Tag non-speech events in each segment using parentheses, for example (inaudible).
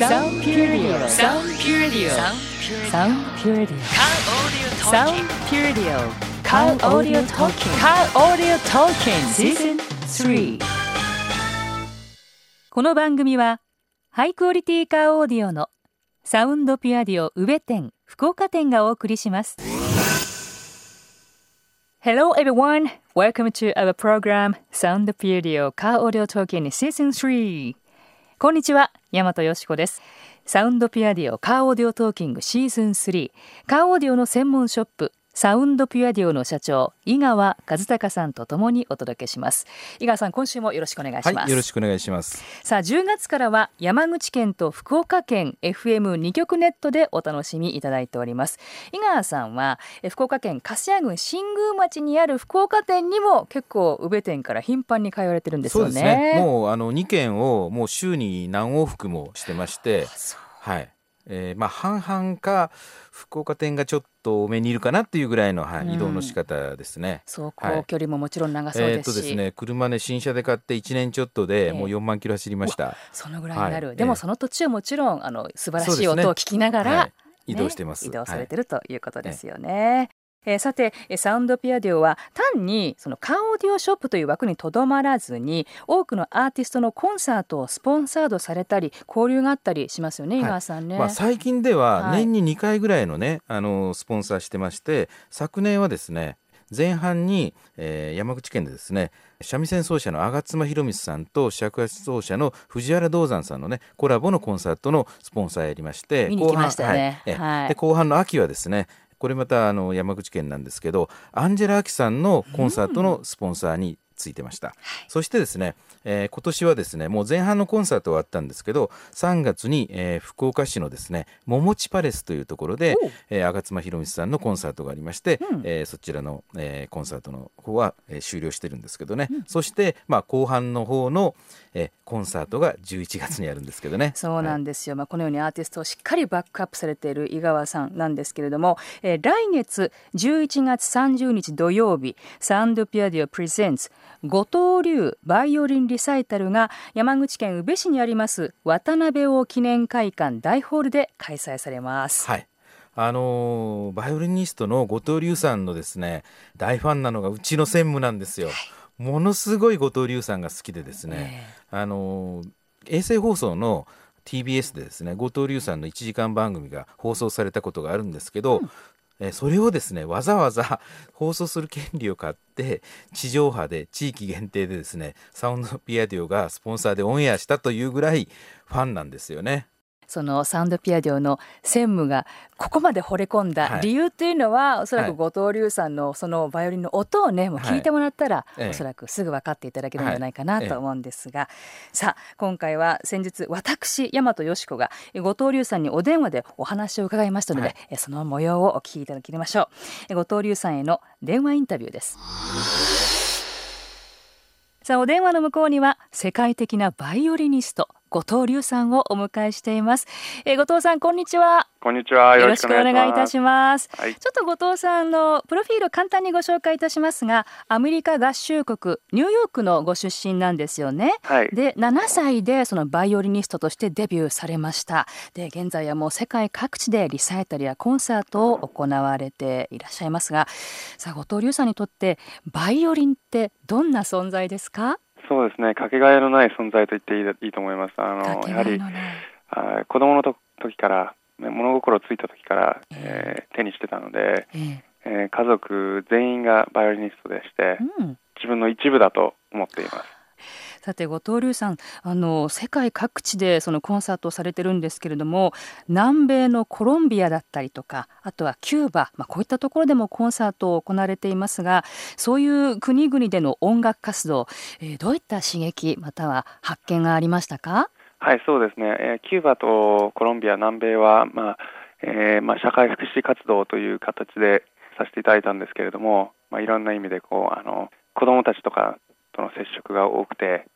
サウンドピュアディオサウンドピュアディオサウンドピュアディオサウンドピュアディオカーオーディオトーキングカーオーディオトーキングシーズン3この番組はハイクオリティカーオーディオのサウンドピュアディオ宇部店福岡店がお送りします。Hello everyone! Welcome to our program Sound Puredio Car Audio Talking Season 3! こんにちは、大和よしこです。サウンドピアディオカーオーディオトーキングシーズン3カーオーディオの専門ショップサウンドピュアディオの社長井川和孝さんとともにお届けします。井川さん今週もよろしくお願いします、はい、よろしくお願いします。さあ10月からは山口県と福岡県 FM2 局ネットでお楽しみいただいております。井川さんは福岡県粕谷郡新宮町にある福岡店にも結構宇部店から頻繁に通われてるんですよね。そうですね。もうあの2軒をもう週に何往復もしてまして。はいえー、まあ半々か福岡店がちょっと多めにいるかなっていうぐらいの、はい、移動の仕方ですね。走行距離ももちろん長そうですし、えー、とですね、車ね新車で買って1年ちょっとでもう4万キロ走りました。そのぐらいになる。はい、でもその途中もちろんあの素晴らしい音を聞きながら、移動してます、移動されてるということですよね。えー、さてサウンドピアディオは単にそのカーオーディオショップという枠にとどまらずに多くのアーティストのコンサートをスポンサードされたり交流があったりしますよね、井川さんね、まあ、最近では年に2回ぐらいのね、はい、あのスポンサーしてまして昨年はですね前半に、えー、山口県でですね三味線奏者の吾妻博光さんと尺八奏者の藤原道山さんのねコラボのコンサートのスポンサーやりまして後半、はい。はい、で後半の秋はですねこれまたあの山口県なんですけどアンジェラ・アキさんのコンサートのスポンサーについてました、うん、そしてですね、えー、今年はですねもう前半のコンサートはあったんですけど3月に、えー、福岡市のですね桃地パレスというところで、えー、吾妻博光さんのコンサートがありまして、うん、えー、そちらの、えー、コンサートの方は、えー、終了してるんですけどね、うん、そして、まあ、後半の方の、えー、コンサートが11月にあるんですけどね。(laughs) そうなんですよ、はい、まあ、このようにアーティストをしっかりバックアップされている井川さんなんですけれども、えー、来月11月30日土曜日サウンドピアディオプレゼンツ後藤流バイオリンリサイタルが山口県宇部市にあります渡辺王記念会館大ホールで開催されます。はい。あのバイオリニストの後藤龍さんのですね大ファンなのがうちの専務なんですよ。ものすごい後藤龍さんが好きでですね、えー、あの衛星放送の TBS でですね後藤龍さんの1時間番組が放送されたことがあるんですけど、うん、えそれをですねわざわざ放送する権利を買って地上波で地域限定でですねサウンドピアディオがスポンサーでオンエアしたというぐらいファンなんですよね。そのサウンドピアディオの専務がここまで惚れ込んだ理由っていうのは、はい、おそらく後藤龍さんのそのバイオリンの音をねもう聞いてもらったら、はい、おそらくすぐ分かっていただけるんじゃないかなと思うんですが、はい、さあ今回は先日私大和よしこが後藤龍さんにお電話でお話を伺いましたので、その模様をお聞きいただきましょう。後藤龍さんへの電話インタビューです。さあお電話の向こうには世界的なバイオリニスト後藤隆さんをお迎えしています、えー、後藤さんこんにちは。こんにちは。よろしくお願いいたします、はい、ちょっと後藤さんのプロフィールを簡単にご紹介いたしますがアメリカ合衆国ニューヨークのご出身なんですよね、はい、で7歳でそのバイオリニストとしてデビューされました。で現在はもう世界各地でリサイタルやコンサートを行われていらっしゃいますがさあ後藤隆さんにとってバイオリンってどんな存在ですか？そうですね、かけがえのない存在と言っていいいいと思います。あのやはりあ子供のと時から、物心ついた時から、えー、手にしてたので、えー、えー、家族全員がバイオリニストでして、うん、自分の一部だと思っています。さて後藤龍さんあの世界各地でそのコンサートをされてるんですけれども南米のコロンビアだったりとかあとはキューバ、まあ、こういったところでもコンサートを行われていますがそういう国々での音楽活動、えー、どういった刺激または発見がありましたか？はいそうですね、えー、キューバとコロンビア南米は、まあえーまあ、社会福祉活動という形でさせていただいたんですけれども、まあ、いろんな意味でこうあの子どもたちとかとの接触が多くて、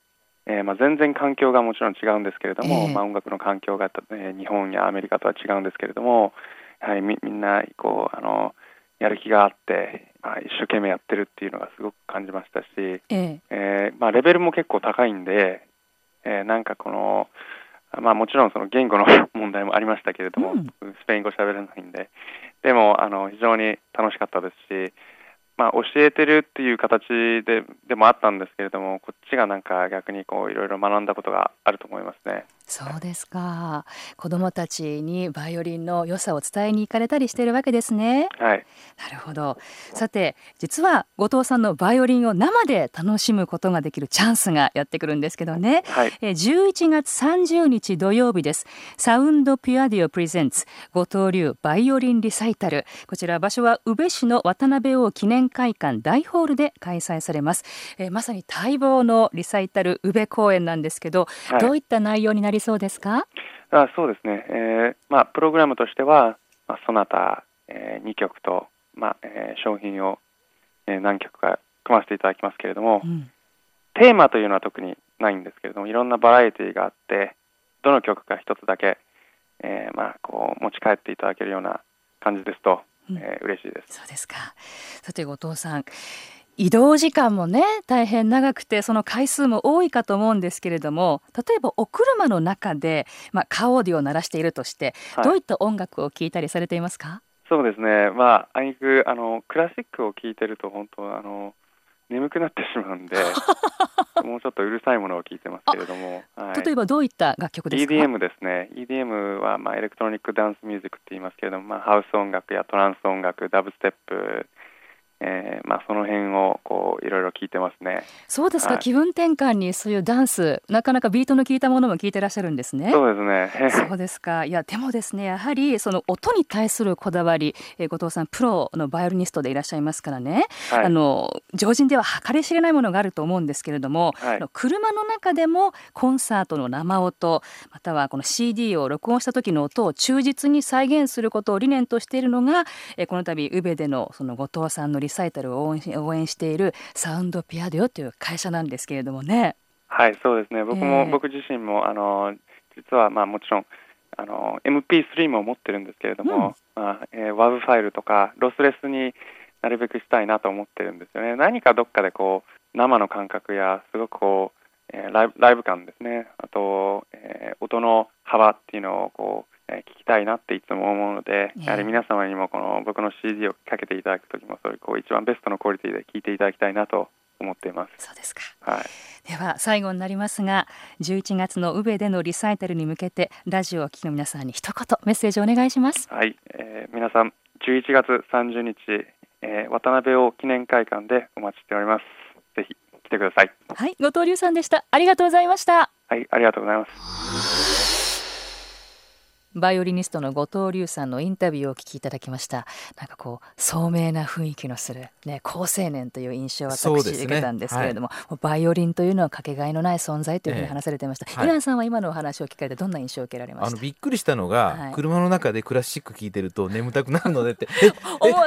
えーまあ、全然環境がもちろん違うんですけれども、えー、まあ、音楽の環境が、えー、日本やアメリカとは違うんですけれども、はい、みみんなこうあのやる気があって、まあ、一生懸命やってるっていうのがすごく感じましたし、えー、えー、まあ、レベルも結構高いんで、えー、なんかこのまあ、もちろんその言語の問題もありましたけれども、うん、スペイン語喋れないんででもあの非常に楽しかったですしまあ、教えてるっていう形ででもあったんですけれどもこっちがなんか逆にこういろいろ学んだことがあると思いますね。そうですか。子どもたちにバイオリンの良さを伝えに行かれたりしているわけですね。はい、なるほど。さて実は後藤さんのバイオリンを生で楽しむことができるチャンスがやってくるんですけどね、はい、え11月30日土曜日です。サウンドピュアディオプレゼンツ後藤流バイオリンリサイタル。こちら場所は宇部市の渡辺王記念会館大ホールで開催されます、えー、まさに待望のリサイタル宇部公演なんですけど、はい、どういった内容になりそうですか？あそうですね、えーまあ、プログラムとしては、まあ、ソナタ、えー、2曲と、まあえー、商品を、えー、何曲か組ませていただきますけれども、うん、テーマというのは特にないんですけれどもいろんなバラエティーがあってどの曲か一つだけ、えーまあ、こう持ち帰っていただけるような感じですとえー、嬉しいです。そうですか。さて後藤さん、移動時間もね大変長くてその回数も多いかと思うんですけれども例えばお車の中で、まあ、カーオーディオを鳴らしているとして、はい、どういった音楽を聴いたりされていますか？そうですね。まああいくあのクラシックを聴いてると本当あの眠くなってしまうんで (laughs) もうちょっとうるさいものを聞いてますけれども、はい、例えばどういった楽曲ですか？EDM ですね。EDM はまあエレクトロニックダンスミュージックって言いますけれども、まあ、ハウス音楽やトランス音楽ダブステップえーまあ、その辺をこういろいろ聞いてますね。そうですか、はい、気分転換にそういうダンスなかなかビートの効いたものも聞いてらっしゃるんですね。そうですね。(laughs) そうですか。いやでもですねやはりその音に対するこだわり、えー、後藤さんプロのバイオリニストでいらっしゃいますからね、はい、あの常人では計り知れないものがあると思うんですけれども、はい、車の中でもコンサートの生音またはこの CD を録音した時の音を忠実に再現することを理念としているのが、えー、この度宇部でのその後藤さんのリサイタルを応援応援しているサウンドピアデオという会社なんですけれどもね。はいそうですね。僕も、えー、僕自身もあの実はまあもちろんあの MP3 も持ってるんですけれども、うん、まあえー、WAV ファイルとかロスレスになるべくしたいなと思ってるんですよね。何かどっかでこう生の感覚やすごくこう、えー、ライブライブ感ですね。あと、えー、音の幅っていうのをこうえ聞きたいなっていつも思うので、やはり皆様にもこの僕の CD をかけていただくときもそういうこう一番ベストのクオリティで聞いていただきたいなと思っています。そうですか。はい。では最後になりますが、11月の宇部でのリサイタルに向けてラジオを聴きの皆さんに一言メッセージをお願いします。はい、えー、皆さん11月30日、えー、渡辺王記念会館でお待ちしております。ぜひ来てください。はい、後藤龍さんでした。ありがとうございました。はい、ありがとうございます。バイオリニストの後藤龍さんのインタビューをお聞きいただきました。なんかこう聡明な雰囲気のする、ね、好青年という印象を私受けたんですけれども、ねはい、バイオリンというのはかけがえのない存在というふうに話されていました、ええ、イランさんは今のお話を聞かれてどんな印象を受けられました？あのびっくりしたのが、はい、車の中でクラシック聴いてると眠たくなるのでって。ええ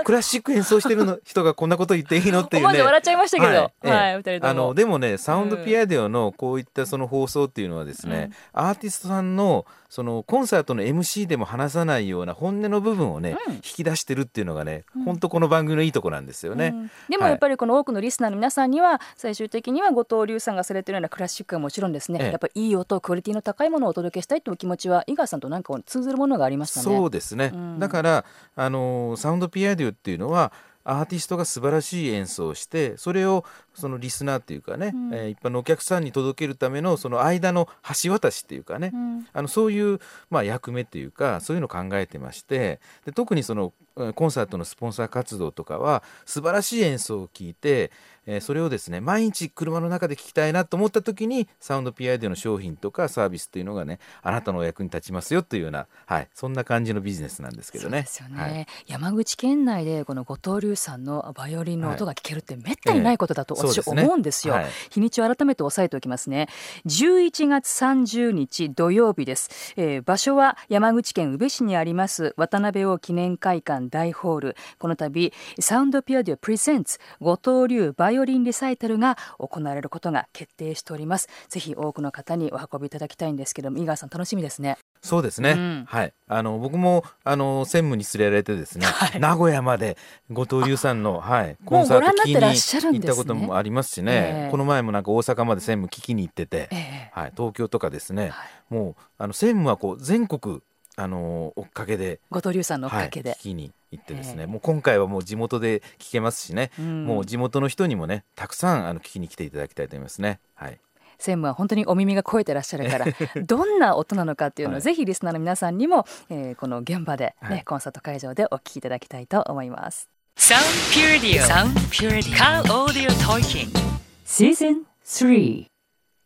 クラシック演奏してるの人がこんなこと言っていいのっていうね。笑っちゃいましたけど、はい。はい、あのでもねサウンドピアデオのこういったその放送っていうのはですね、うん、アーティストさんのそのコンサートの MC でも話さないような本音の部分をね、うん、引き出してるっていうのがね、うん、本当この番組のいいとこなんですよね、うん、でもやっぱりこの多くのリスナーの皆さんには最終的には後藤龍さんがされてるようなクラシックはもちろんですね、ええ、やっぱりいい音クオリティの高いものをお届けしたいという気持ちは井川さんとなんか通ずるものがありましたね。そうですね、だからあのサウンドピアデュっていうのはアーティストが素晴らしい演奏をしてそれをそのリスナーっていうかね、うん、えー、一般のお客さんに届けるためのその間の橋渡しっていうかね、うん、あのそういう、まあ、役目っていうかそういうのを考えてましてで特にそのコンサートのスポンサー活動とかは素晴らしい演奏を聞いて、えー、それをですね毎日車の中で聞きたいなと思った時にサウンド PI での商品とかサービスっていうのがねあなたのお役に立ちますよというような、はい、そんな感じのビジネスなんですけどね。ですよね、はい、山口県内でこの後藤龍さんのバイオリンの音が聞けるってめったにないことだと私思うんですよ。はい、日にちを改めて押さえておきますね。11月30日土曜日です。えー、場所は山口県宇部市にあります渡辺王記念会館大ホールこの度サウンドピアディオプレゼンツ後藤流バイオリンリサイタルが行われることが決定しております。ぜひ多くの方にお運びいただきたいんですけども井川さん楽しみですね。そうですね、うん、はい。あの僕もあの専務に連れられてですね、はい、名古屋まで後藤龍さんの、はい、コンサート聞きに行ったこともありますしね、えー、この前もなんか大阪まで専務聞きに行ってて、えー、はい、東京とかですね、はい、もうあの専務はこう全国あの追っかけで後藤龍さんの追っかけで、はい、聞きに行ってですね、えー、もう今回はもう地元で聞けますしね、うん、もう地元の人にもねたくさんあの聞きに来ていただきたいと思いますね。はい。専務は本当にお耳が肥えてらっしゃるから (laughs) どんな音なのかっていうのを、ぜひリスナーの皆さんにも、えー、この現場でね、はい、コンサート会場でお聞きいただきたいと思います。サウンドピュアディオサウンドピュアディオカーオーディオトーキングシーズン3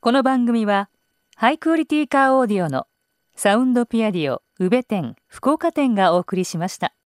この番組はハイクオリティカーオーディオのサウンドピュアディオ宇部店福岡店がお送りしました。